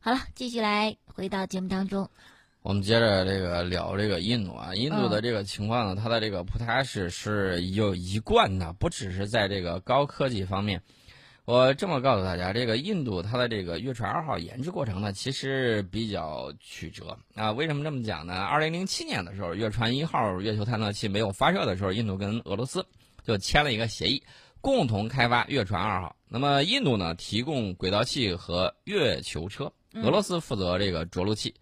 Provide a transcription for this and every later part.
好了，继续来回到节目当中。我们接着这个聊这个印度啊，印度的这个情况呢，它的这个普塔什是有一贯的，不只是在这个高科技方面。我这么告诉大家，这个印度它的这个月船二号研制过程呢，其实比较曲折啊。为什么这么讲呢？二零零七年的时候，月船一号月球探测器没有发射的时候，印度跟俄罗斯就签了一个协议，共同开发月船二号。那么印度呢，提供轨道器和月球车，俄罗斯负责这个着陆器。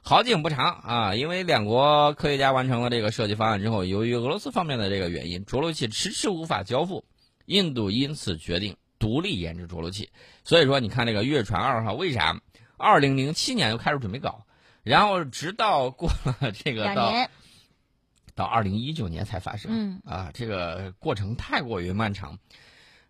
好景不长啊，因为两国科学家完成了这个设计方案之后，由于俄罗斯方面的这个原因，着陆器迟迟无法交付，印度因此决定。独立研制着陆器，所以说你看这个月船二号为啥二零零七年就开始准备搞，然后直到过了这个到到二零一九年才发射，嗯啊，这个过程太过于漫长，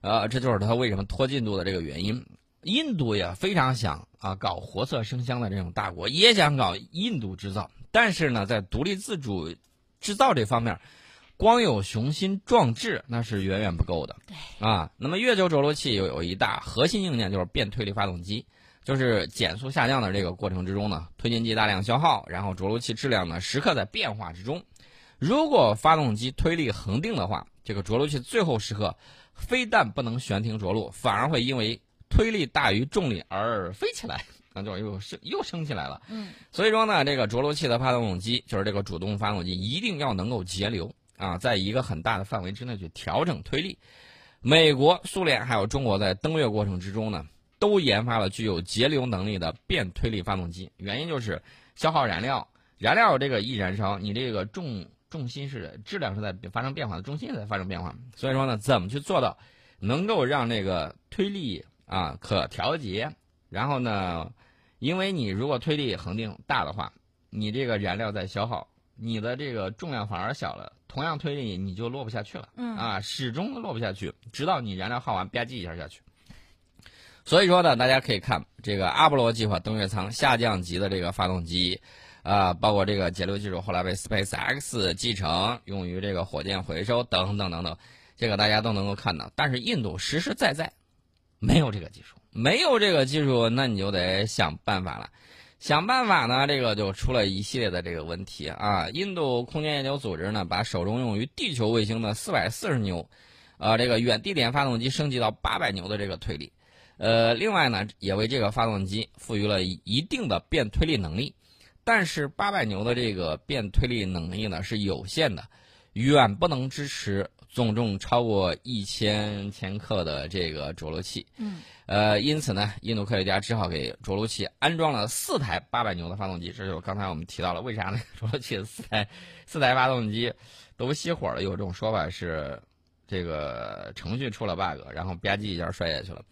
呃，这就是它为什么拖进度的这个原因。印度也非常想啊搞活色生香的这种大国，也想搞印度制造，但是呢，在独立自主制造这方面。光有雄心壮志那是远远不够的。对啊，那么月球着陆器有有一大核心硬件就是变推力发动机，就是减速下降的这个过程之中呢，推进剂大量消耗，然后着陆器质量呢时刻在变化之中。如果发动机推力恒定的话，这个着陆器最后时刻非但不能悬停着陆，反而会因为推力大于重力而飞起来，那就又升又升起来了。嗯，所以说呢，这个着陆器的发动机就是这个主动发动机一定要能够节流。啊，在一个很大的范围之内去调整推力，美国、苏联还有中国在登月过程之中呢，都研发了具有节流能力的变推力发动机。原因就是消耗燃料，燃料这个一燃烧，你这个重重心是质量是在发生变化的，重心也在发生变化。所以说呢，怎么去做到能够让这个推力啊可调节？然后呢，因为你如果推力恒定大的话，你这个燃料在消耗。你的这个重量反而小了，同样推力你就落不下去了，嗯啊，始终落不下去，直到你燃料耗完吧唧一下下去。所以说呢，大家可以看这个阿波罗计划登月舱下降级的这个发动机，啊，包括这个节流技术后来被 Space X 继承，用于这个火箭回收等等等等，这个大家都能够看到。但是印度实实在在没有这个技术，没有这个技术，那你就得想办法了。想办法呢，这个就出了一系列的这个问题啊。印度空间研究组织呢，把手中用于地球卫星的四百四十牛，呃，这个远地点发动机升级到八百牛的这个推力，呃，另外呢，也为这个发动机赋予了一定的变推力能力。但是八百牛的这个变推力能力呢是有限的，远不能支持总重超过一千千克的这个着陆器。嗯。呃，因此呢，印度科学家只好给着陆器安装了四台八百牛的发动机。这就是刚才我们提到了，为啥呢？着陆器四台四台发动机都熄火了。有这种说法是，这个程序出了 bug，然后吧唧一下摔下去了。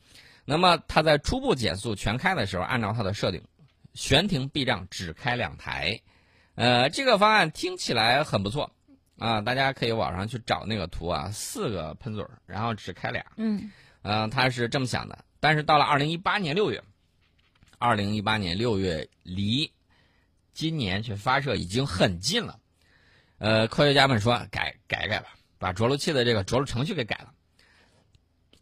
那么它在初步减速全开的时候，按照它的设定，悬停避障只开两台。呃，这个方案听起来很不错啊，大家可以网上去找那个图啊，四个喷嘴儿，然后只开俩。嗯，呃，他是这么想的。但是到了二零一八年六月，二零一八年六月离今年去发射已经很近了。呃，科学家们说改改改吧，把着陆器的这个着陆程序给改了，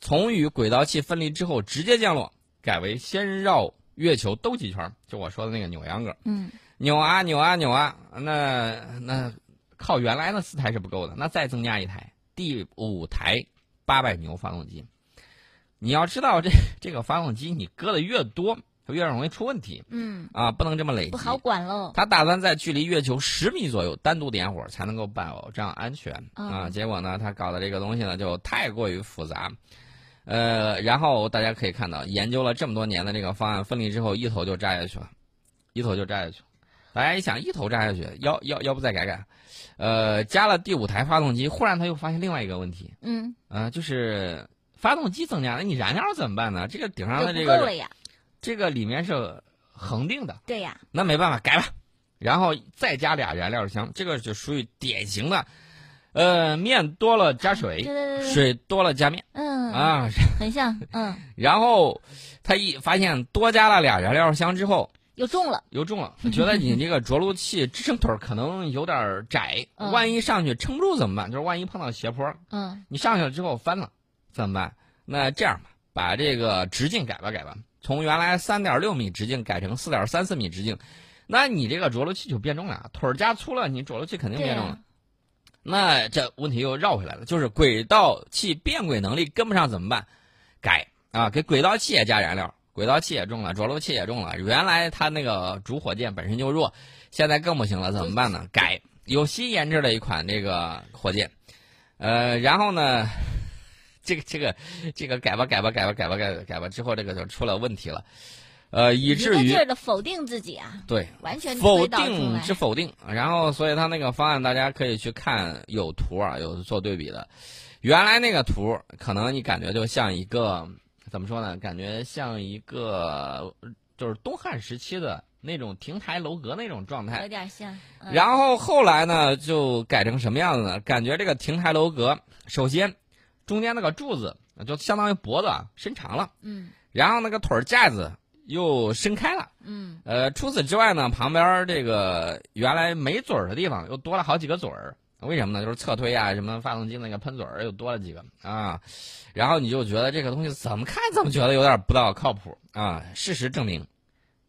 从与轨道器分离之后直接降落，改为先绕月球兜几圈，就我说的那个扭秧歌。嗯，扭啊扭啊扭啊，那那靠原来的四台是不够的，那再增加一台，第五台八百牛发动机。你要知道，这这个发动机你搁的越多，它越容易出问题。嗯，啊，不能这么累积，不好管喽。他打算在距离月球十米左右单独点火，才能够保障安全啊。结果呢，他搞的这个东西呢，就太过于复杂。呃，然后大家可以看到，研究了这么多年的这个方案分离之后，一头就扎下去了，一头就扎下去了。大家一想，一头扎下去，要要要不再改改？呃，加了第五台发动机，忽然他又发现另外一个问题。嗯，啊，就是。发动机增加了，你燃料怎么办呢？这个顶上的这个，这个里面是恒定的。对呀。那没办法，改吧，然后再加俩燃料箱，这个就属于典型的，呃，面多了加水，水多了加面。嗯。啊，很像。嗯。然后他一发现多加了俩燃料箱之后，又重了，又重了。觉得你这个着陆器支撑腿可能有点窄，万一上去撑不住怎么办？就是万一碰到斜坡，嗯，你上去了之后翻了。怎么办？那这样吧，把这个直径改吧改吧，从原来三点六米直径改成四点三四米直径，那你这个着陆器就变重了，腿儿加粗了，你着陆器肯定变重了。那这问题又绕回来了，就是轨道器变轨能力跟不上怎么办？改啊，给轨道器也加燃料，轨道器也中了，着陆器也中了。原来它那个主火箭本身就弱，现在更不行了，怎么办呢？改，有新研制的一款这个火箭，呃，然后呢，这个这个这个改吧改吧改吧改吧改吧改吧之后，这个就出了问题了，呃，以至于一的否定自己啊，对完全否定来之否定，然后所以他那个方案大家可以去看有图啊，有做对比的。原来那个图可能你感觉就像一个怎么说呢？感觉像一个就是东汉时期的那种亭台楼阁那种状态有。点像。嗯然后后来呢，就改成什么样子呢？感觉这个亭台楼阁，首先中间那个柱子就相当于脖子啊伸长了，嗯然后那个腿儿架子又伸开了。嗯呃，除此之外呢，旁边这个原来没嘴儿的地方又多了好几个嘴儿，为什么呢？就是侧推啊，什么发动机那个喷嘴儿又多了几个啊，然后你就觉得这个东西怎么看怎么觉得有点不大靠谱啊。事实证明，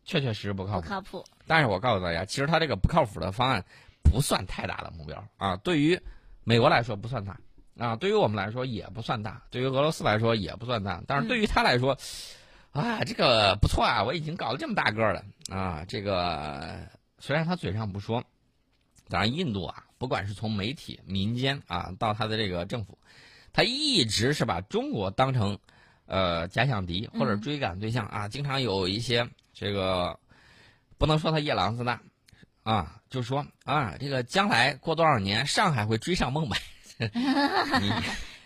确确实实不靠谱。不靠谱。但是我告诉大家，其实它这个不靠谱的方案不算太大的目标啊，对于美国来说不算大啊，对于我们来说也不算大，对于俄罗斯来说也不算大，但是对于他来说，啊，这个不错啊，我已经搞了这么大个儿了啊，这个虽然他嘴上不说，当然印度啊，不管是从媒体、民间啊，到他的这个政府，他一直是把中国当成呃假想敌或者嗯追赶对象啊，经常有一些这个不能说他夜郎自大啊，就说啊，这个将来过多少年，上海会追上孟买。你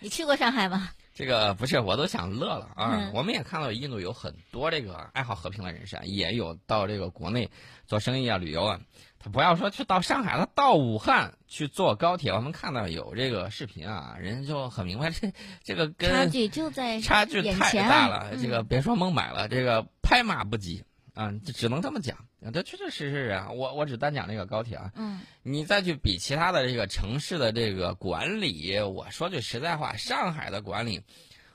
你去过上海吗？这个不是，我都想乐了啊！嗯我们也看到印度有很多这个爱好和平的人士啊，也有到这个国内做生意啊、旅游啊。他不要说去到上海，他到武汉去坐高铁，我们看到有这个视频啊，人家就很明白这这个跟差距就在差距太大了，嗯这个别说孟买了，这个拍马不及啊，这只能这么讲。啊这确确实实啊，我我只单讲这个高铁啊，嗯你再去比其他的这个城市的这个管理，我说句实在话，上海的管理，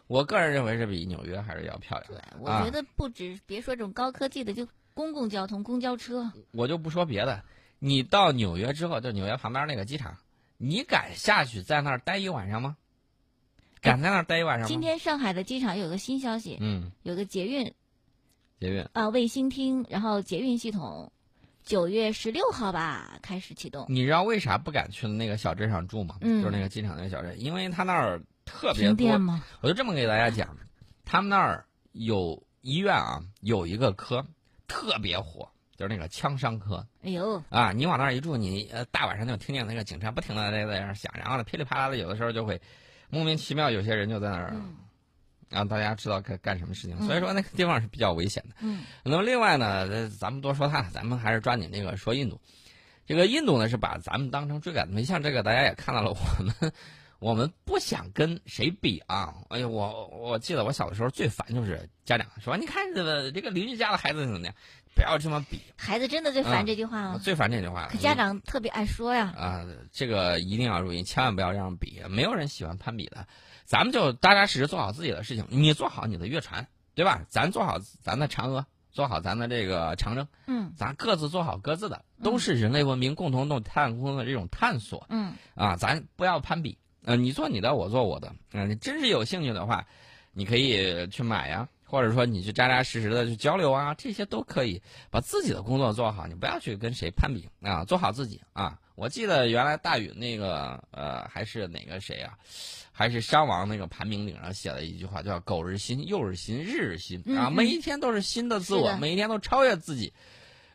我个人认为是比纽约还是要漂亮对。，我啊觉得不止别说这种高科技的，就公共交通、公交车，我就不说别的，你到纽约之后，就纽约旁边那个机场，你敢下去在那儿待一晚上吗？敢在那儿待一晚上吗？今天上海的机场有个新消息，嗯，有个捷运捷运，啊卫星厅，然后捷运系统九月十六号吧开始启动。你知道为啥不敢去那个小镇上住吗？嗯就是那个机场那个小镇，因为他那儿特别多停电。吗？我就这么给大家讲，他们那儿有医院啊，有一个科特别火，就是那个枪伤科哎呦，啊。你往那儿一住，你呃大晚上就听见那个警察不停的在在那儿响，然后呢噼里啪啦的，有的时候就会莫名其妙，有些人就在那儿嗯让大家知道该干什么事情。嗯所以说那个地方是比较危险的。嗯那么另外呢，呃咱们多说他，咱们还是抓紧这个说印度。这个印度呢是把咱们当成追赶对象，这个大家也看到了，我们我们不想跟谁比啊。哎呀，我我记得我小的时候最烦就是家长说，你看这个这个邻居家的孩子怎么样，不要这么比，孩子真的最嗯烦这句话我吗？最烦这句话了。可家长特别爱说呀。啊、这个一定要注意，千万不要这样比，没有人喜欢攀比的。咱们就扎扎实实做好自己的事情，你做好你的月船，对吧？咱做好咱的嫦娥，做好咱的这个长征，嗯咱各自做好各自的，都是人类文明共同动太阳空的这种探索嗯啊！咱不要攀比，呃，你做你的，我做我的，嗯、你真是有兴趣的话，你可以去买呀，或者说你去扎扎实实的去交流啊，这些都可以把自己的工作做好，你不要去跟谁攀比啊，做好自己啊！我记得原来大禹那个呃，还是哪个谁啊，还是商王那个盘铭顶上写了一句话，叫“苟日新，又日新，日日新”啊，嗯嗯每一天都是新的自我，每一天都超越自己。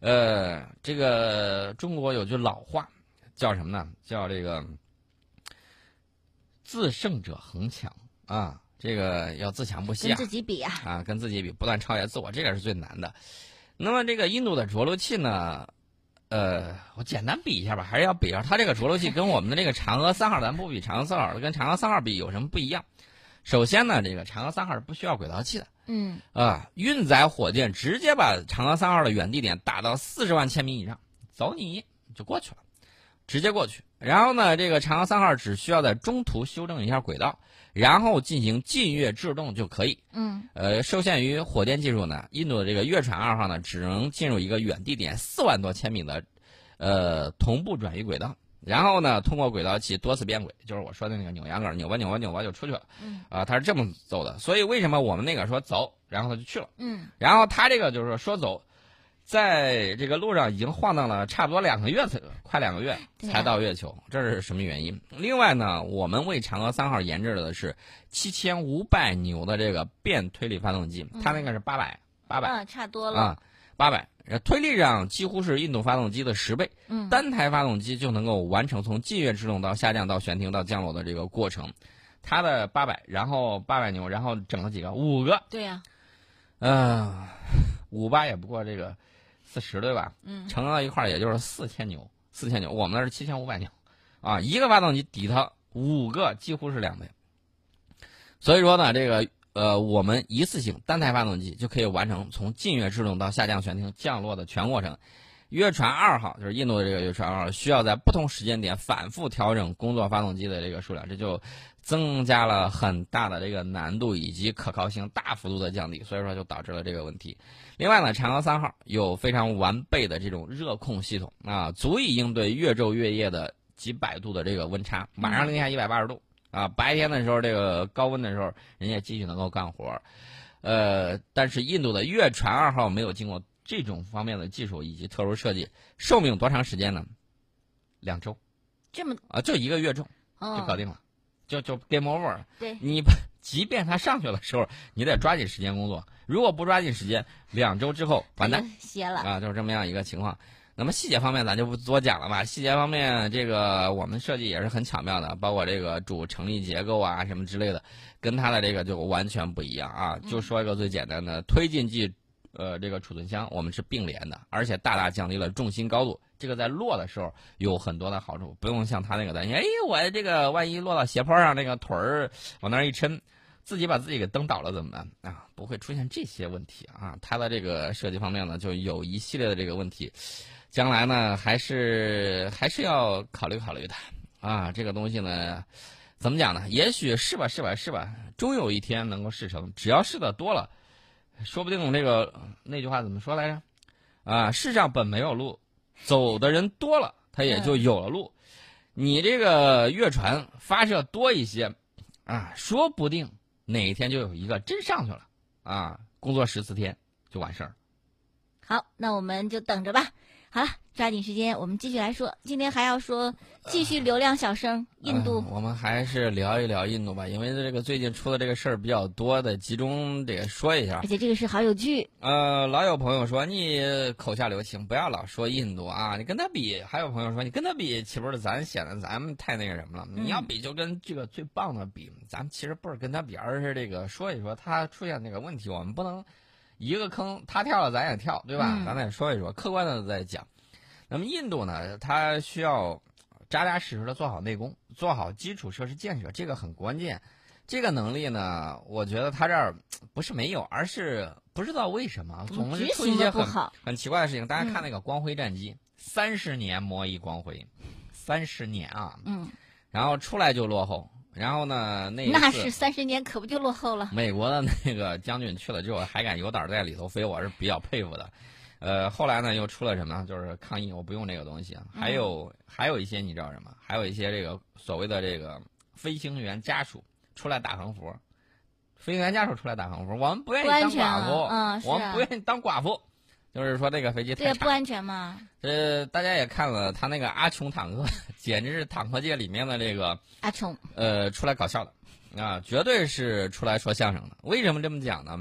呃，这个中国有句老话叫什么呢？叫这个“自胜者恒强”啊，这个要自强不息跟啊自己比啊。啊，跟自己比，不断超越自我，这个是最难的。那么这个印度的着陆器呢？呃，我简单比一下吧，还是要比一下它这个着陆器跟我们的这个嫦娥三号，咱不比嫦娥三号，跟嫦娥三号比有什么不一样？首先呢，这个嫦娥三号是不需要轨道器的嗯啊，运载火箭直接把嫦娥三号的远地点打到四十万千米以上，走你就过去了，直接过去。然后呢，这个嫦娥三号只需要在中途修正一下轨道，然后进行近月制动就可以。嗯呃，受限于火箭技术呢，印度的这个月船二号呢，只能进入一个远地点四万多千米的，呃，同步转移轨道，然后呢，通过轨道器多次变轨，就是我说的那个扭秧歌，扭吧扭吧扭吧就出去了。嗯啊，它是这么走的。所以为什么我们那个说走，然后他就去了，嗯然后他这个就是说说走，在这个路上已经晃荡了差不多两个月才快两个月才到月球，这是什么原因？另外呢，我们为嫦娥三号研制的是七千五百牛的这个变推力发动机，它那个是八百八百啊，差多了。啊，八百。推力上几乎是印度发动机的十倍，嗯单台发动机就能够完成从近月制动到下降到悬停到降落的这个过程。它的八百，然后八百牛，然后整了几个？五个。对呀。嗯、五八也不过这个四十对吧？嗯乘到一块儿也就是四千牛，四千牛，我们那是七千五百牛，啊，一个发动机抵它五个，几乎是两倍。所以说呢，这个呃，我们一次性单台发动机就可以完成从近月制动到下降悬停降落的全过程。月船二号就是印度的这个月船二号，需要在不同时间点反复调整工作发动机的这个数量，这就增加了很大的这个难度以及可靠性大幅度的降低，所以说就导致了这个问题。另外呢，嫦娥三号有非常完备的这种热控系统啊，足以应对月昼月夜的几百度的这个温差，晚上零下一百八十度啊，白天的时候这个高温的时候，人家继续能够干活。呃，但是印度的月船二号没有经过这种方面的技术以及特殊设计，寿命多长时间呢？两周这么啊，就一个月中哦，就搞定了，就就 game over 了。对，你即便他上去的时候，你得抓紧时间工作。如果不抓紧时间，两周之后完蛋歇了。啊，就是这么样一个情况。那么细节方面咱就不多讲了吧。细节方面，这个我们设计也是很巧妙的，包括这个主成立结构啊什么之类的，跟它的这个就完全不一样啊。就说一个最简单的，推进剂，呃，这个储存箱我们是并联的，而且大大降低了重心高度。这个在落的时候有很多的好处，不用像他那个担心，哎，我这个万一落到斜坡上，那个腿儿往那儿一抻，自己把自己给蹬倒了怎么办啊？不会出现这些问题啊。它的这个设计方面呢，就有一系列的这个问题，将来呢还是还是要考虑考虑的啊。这个东西呢，怎么讲呢？也许是吧是吧是吧，终有一天能够事成。只要试的多了，说不定这个那句话怎么说来着？啊，世上本没有路，走的人多了，他也就有了路。你这个月船发射多一些，啊，说不定哪一天就有一个真上去了，啊，工作十四天就完事儿。好，那我们就等着吧。好了，抓紧时间，我们继续来说。今天还要说，继续流量小生，印度嗯。我们还是聊一聊印度吧，因为这个最近出的这个事儿比较多的，集中得说一下而。且这个是好有趣。呃，老有朋友说你口下留情，不要老说印度啊，你跟他比；还有朋友说你跟他比，岂不是咱显得咱们太那个什么了？你要比就跟这个最棒的比，咱们其实不是跟他比，而是这个说一说他出现那个问题，我们不能一个坑他跳了咱也跳，对吧？嗯咱得说一说，客观的在讲。那么印度呢，它需要扎扎实实的做好内功，做好基础设施建设，这个很关键。这个能力呢，我觉得他这儿不是没有，而是不知道为什么总是出一些很。很奇怪的事情。大家看那个光辉战机，三十年磨一光辉，三十年啊，嗯，然后出来就落后。然后呢，那那是三十年，可不就落后了？美国的那个将军去了之后，还敢有胆在里头飞，我是比较佩服的。呃，后来呢，又出了什么？就是抗议，我不用这个东西啊。还有、还有一些你知道什么？还有一些这个所谓的这个飞行员家属出来打横幅，飞行员家属出来打横幅，我们不愿意当寡妇，啊嗯啊我们不愿意当寡妇，就是说这个飞机对呀，太差。不安全嘛。呃，大家也看了他那个阿琼坦克，简直是坦克界里面的这个阿琼，呃，出来搞笑的，啊，绝对是出来说相声的。为什么这么讲呢？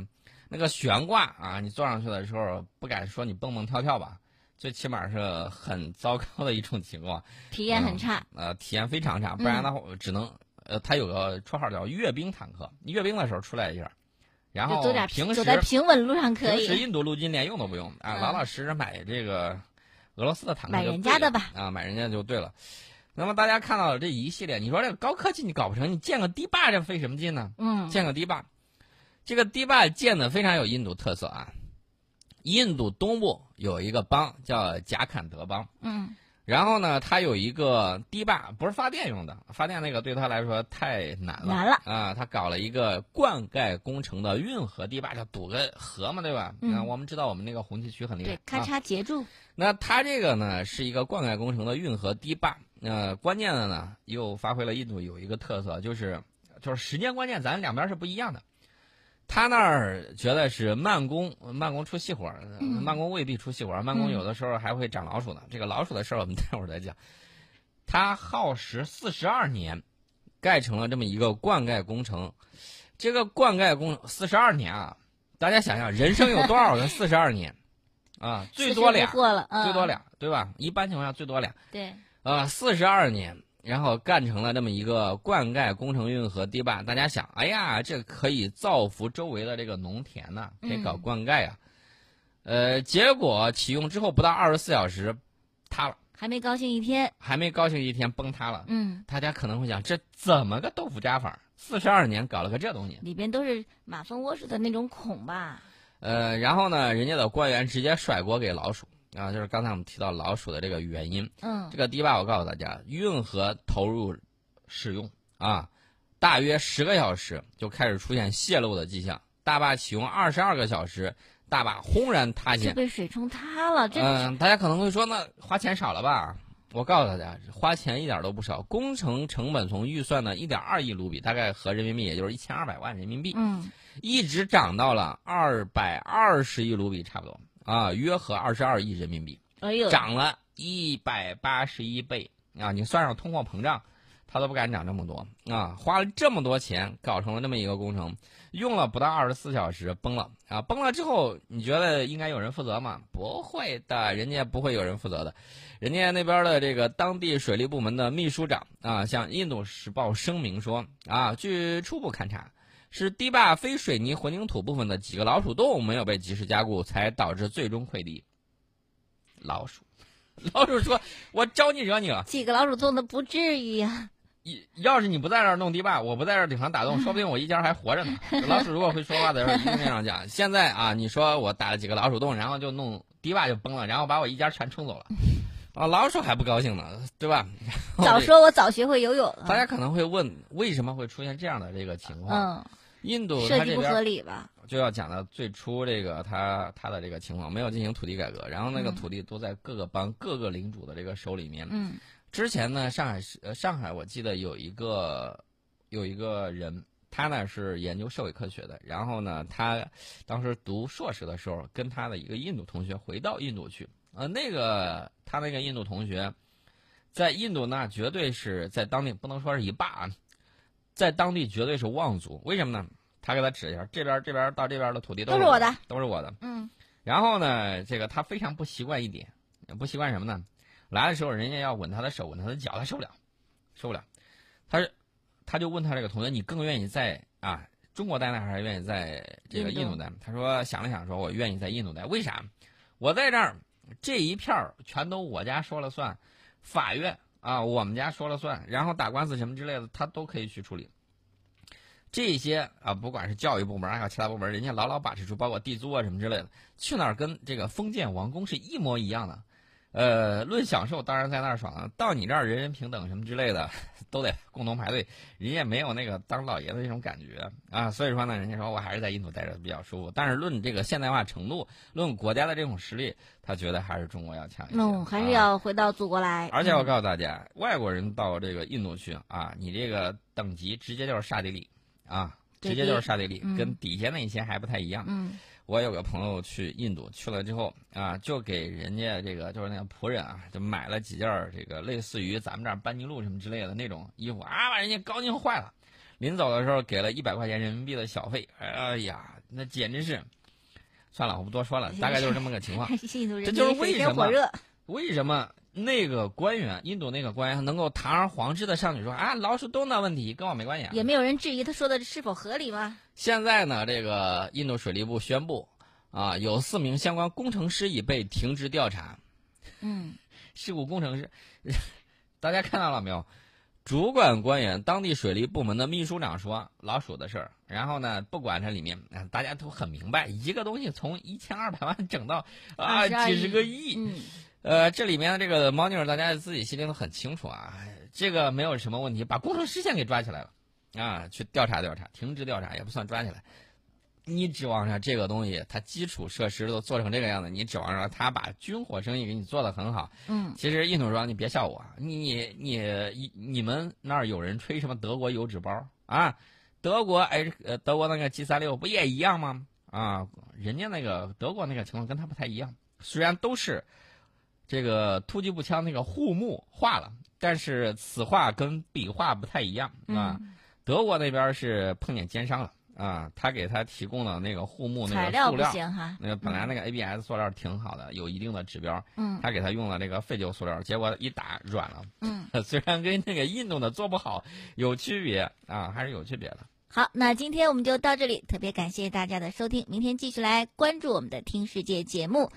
那个悬挂啊，你坐上去的时候，不敢说你蹦蹦跳跳吧，最起码是很糟糕的一种情况，体验很差。呃，体验非常差。不然的话，只能呃，他有个绰号叫阅兵坦克，阅兵的时候出来一下，然后走点平时走在平稳路上可平时以。印度陆军连用都不用啊，嗯老老实实买这个俄罗斯的坦克买人家的吧啊，买人家就对了。那么大家看到了这一系列，你说这个高科技你搞不成，你建个堤坝这费什么劲呢？嗯，建个堤坝，这个堤坝建的非常有印度特色啊。印度东部有一个邦叫贾坎德邦，嗯然后呢，它有一个堤坝，不是发电用的，发电那个对他来说太难了。难了啊！他搞了一个灌溉工程的运河堤坝，就堵个河嘛，对吧？嗯我们知道我们那个红旗渠很厉害对，，咔啊嚓截住。那它这个呢是一个灌溉工程的运河堤坝，呃，关键的呢又发挥了印度有一个特色，就是就是时间关键，咱两边是不一样的。他那儿觉得是慢工，慢工出细活儿，嗯慢工未必出细活儿，慢工嗯有的时候还会长老鼠呢。这个老鼠的事儿我们待会儿再讲。他耗时四十二年，盖成了这么一个灌溉工程。这个灌溉工四十二年啊，大家想想，人生有多少个 四十二年啊？最多40俩最多。俩，对吧？一般情况下最多俩。对，呃，四十二年，然后干成了这么一个灌溉工程运河堤坝。大家想，哎呀，这可以造福周围的这个农田呐、可以搞嗯灌溉啊。呃，结果启用之后不到二十四小时，塌了，还没高兴一天。还没高兴一天崩塌了。嗯，大家可能会想，这怎么个豆腐渣法？四十二年搞了个这东西。里边都是马蜂窝似的那种孔吧？呃，然后呢，人家的官员直接甩锅给老鼠啊，就是刚才我们提到老鼠的这个原因。嗯这，个堤坝，我告诉大家，运河投入使用啊，大约十个小时就开始出现泄漏的迹象。大坝启用二十二个小时，大坝轰然塌就陷。被水冲塌了。这嗯、大家可能会说，那花钱少了吧？我告诉大家，花钱一点都不少。工程成本从预算的一点二亿卢比，大概合人民币也就是一千二百万人民币，嗯，一直涨到了二百二十亿卢比，差不多啊，约合二十二亿人民币。哎呦，涨了一百八十一倍啊！你算上通货膨胀，他都不敢涨这么多啊！花了这么多钱搞成了这么一个工程，用了不到二十四小时崩了啊！崩了之后，你觉得应该有人负责吗？不会的，人家不会有人负责的。人家那边的这个当地水利部门的秘书长啊，向《印度时报》声明说啊，据初步勘查，是堤坝非水泥混凝土部分的几个老鼠洞没有被及时加固，才导致最终溃堤。老鼠，老鼠说：“我招你惹你了？几个老鼠洞的不至于呀。一要是你不在这儿弄堤坝，我不在这儿顶上打洞，说不定我一家还活着呢。”老鼠如果会说话的时候，一定这样讲。现在啊，你说我打了几个老鼠洞，然后就弄堤坝就崩了，然后把我一家全冲走了，啊，老鼠还不高兴呢，对吧？早说我早学会游泳了。大家可能会问，为什么会出现这样的这个情况？嗯，印度设计不它这边合理吧？就要讲到最初这个他他的这个情况，没有进行土地改革，然后那个嗯土地都在各个邦、各个领主的这个手里面。嗯之前呢，上海市呃上海我记得有一个有一个人，他呢是研究社会科学的，然后呢，他当时读硕士的时候，跟他的一个印度同学回到印度去，呃，那个他那个印度同学，在印度那绝对是在当地不能说是一霸啊，在当地绝对是望族，为什么呢？他给他指一下，这边这边到这边的土地都是我的，都是我的。嗯然后呢，这个他非常不习惯一点，不习惯什么呢？来的时候人家要吻他的手，吻他的脚，他受不了，受不了。他是，他就问他这个同学，你更愿意在啊中国待呢，还是愿意在这个印度印度待？他说想了想，说我愿意在印度待。为啥？我在这儿这一片儿全都我家说了算，法院啊我们家说了算，然后打官司什么之类的，他都可以去处理。这些啊，不管是教育部门还有其他部门，人家牢牢把持住，包括地租啊什么之类的，去哪儿跟这个封建王宫是一模一样的。呃，论享受，当然在那儿爽了。到你这儿，人人平等什么之类的，都得共同排队。人家没有那个当老爷的那种感觉啊。所以说呢，人家说我还是在印度待着比较舒服。但是论这个现代化程度，论国家的这种实力，他觉得还是中国要强一些。嗯，还是啊要回到祖国来。而且我嗯告诉大家，外国人到这个印度去啊，你这个等级直接就是刹帝利啊，直接就是刹帝利，嗯跟底下那些还不太一样。嗯我有个朋友去印度，去了之后啊，就给人家这个就是那个仆人啊，就买了几件儿这个类似于咱们这儿班尼路什么之类的那种衣服啊，把人家高兴坏了。临走的时候给了一百块钱人民币的小费，哎呀，那简直是，算了，我不多说了，大概就是这么个情况。这就是为什么。为什么那个官员，印度那个官员能够堂而皇之的上去说啊，老鼠洞的问题跟我没关系啊？也没有人质疑他说的是否合理吗？现在呢，这个印度水利部宣布，啊，有四名相关工程师已被停职调查。嗯，事故工程师，大家看到了没有？主管官员、当地水利部门的秘书长说老鼠的事儿，然后呢，不管这里面，啊大家都很明白，一个东西从一千二百万整到啊几十个亿，嗯，呃，这里面的这个猫腻儿，大家自己心里都很清楚啊。这个没有什么问题，把工程师先给抓起来了，啊，去调查调查，停职调查也不算抓起来。你指望着这个东西，它基础设施都做成这个样子，你指望着他把军火生意给你做得很好？嗯，其实印度说你别笑我，你你你们那儿有人吹什么德国油纸包啊？德国哎呃德国那个 G 三六不也一样吗？啊，人家那个德国那个情况跟他不太一样，虽然都是这个突击步枪那个护木化了，但是此画跟彼画不太一样啊。德国那边是碰见奸商了。啊，他给他提供的那个护木那个塑料，那个本来那个 ABS 塑料挺好的，有一定的指标。嗯，他给他用了那个废旧塑料，结果一打软了。嗯，虽然跟那个印度的做不好有区别啊，还是有区别的。好，那今天我们就到这里，特别感谢大家的收听，明天继续来关注我们的听世界节目。